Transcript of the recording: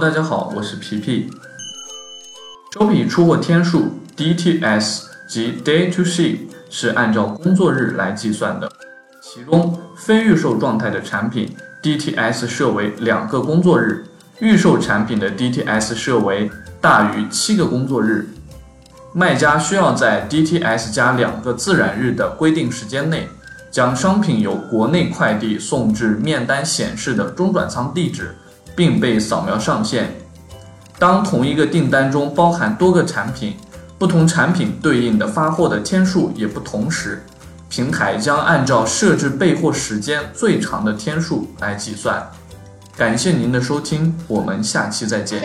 大家好，我是皮皮。周笔出货天数 DTS 及 Day to See 是按照工作日来计算的，其中非预售状态的产品 DTS 设为两个工作日，预售产品的 DTS 设为大于七个工作日。卖家需要在 DTS 加两个自然日的规定时间内，将商品由国内快递送至面单显示的中转仓地址，并被扫描上线。当同一个订单中包含多个产品，不同产品对应的发货的天数也不同时，平台将按照设置备货时间最长的天数来计算。感谢您的收听，我们下期再见。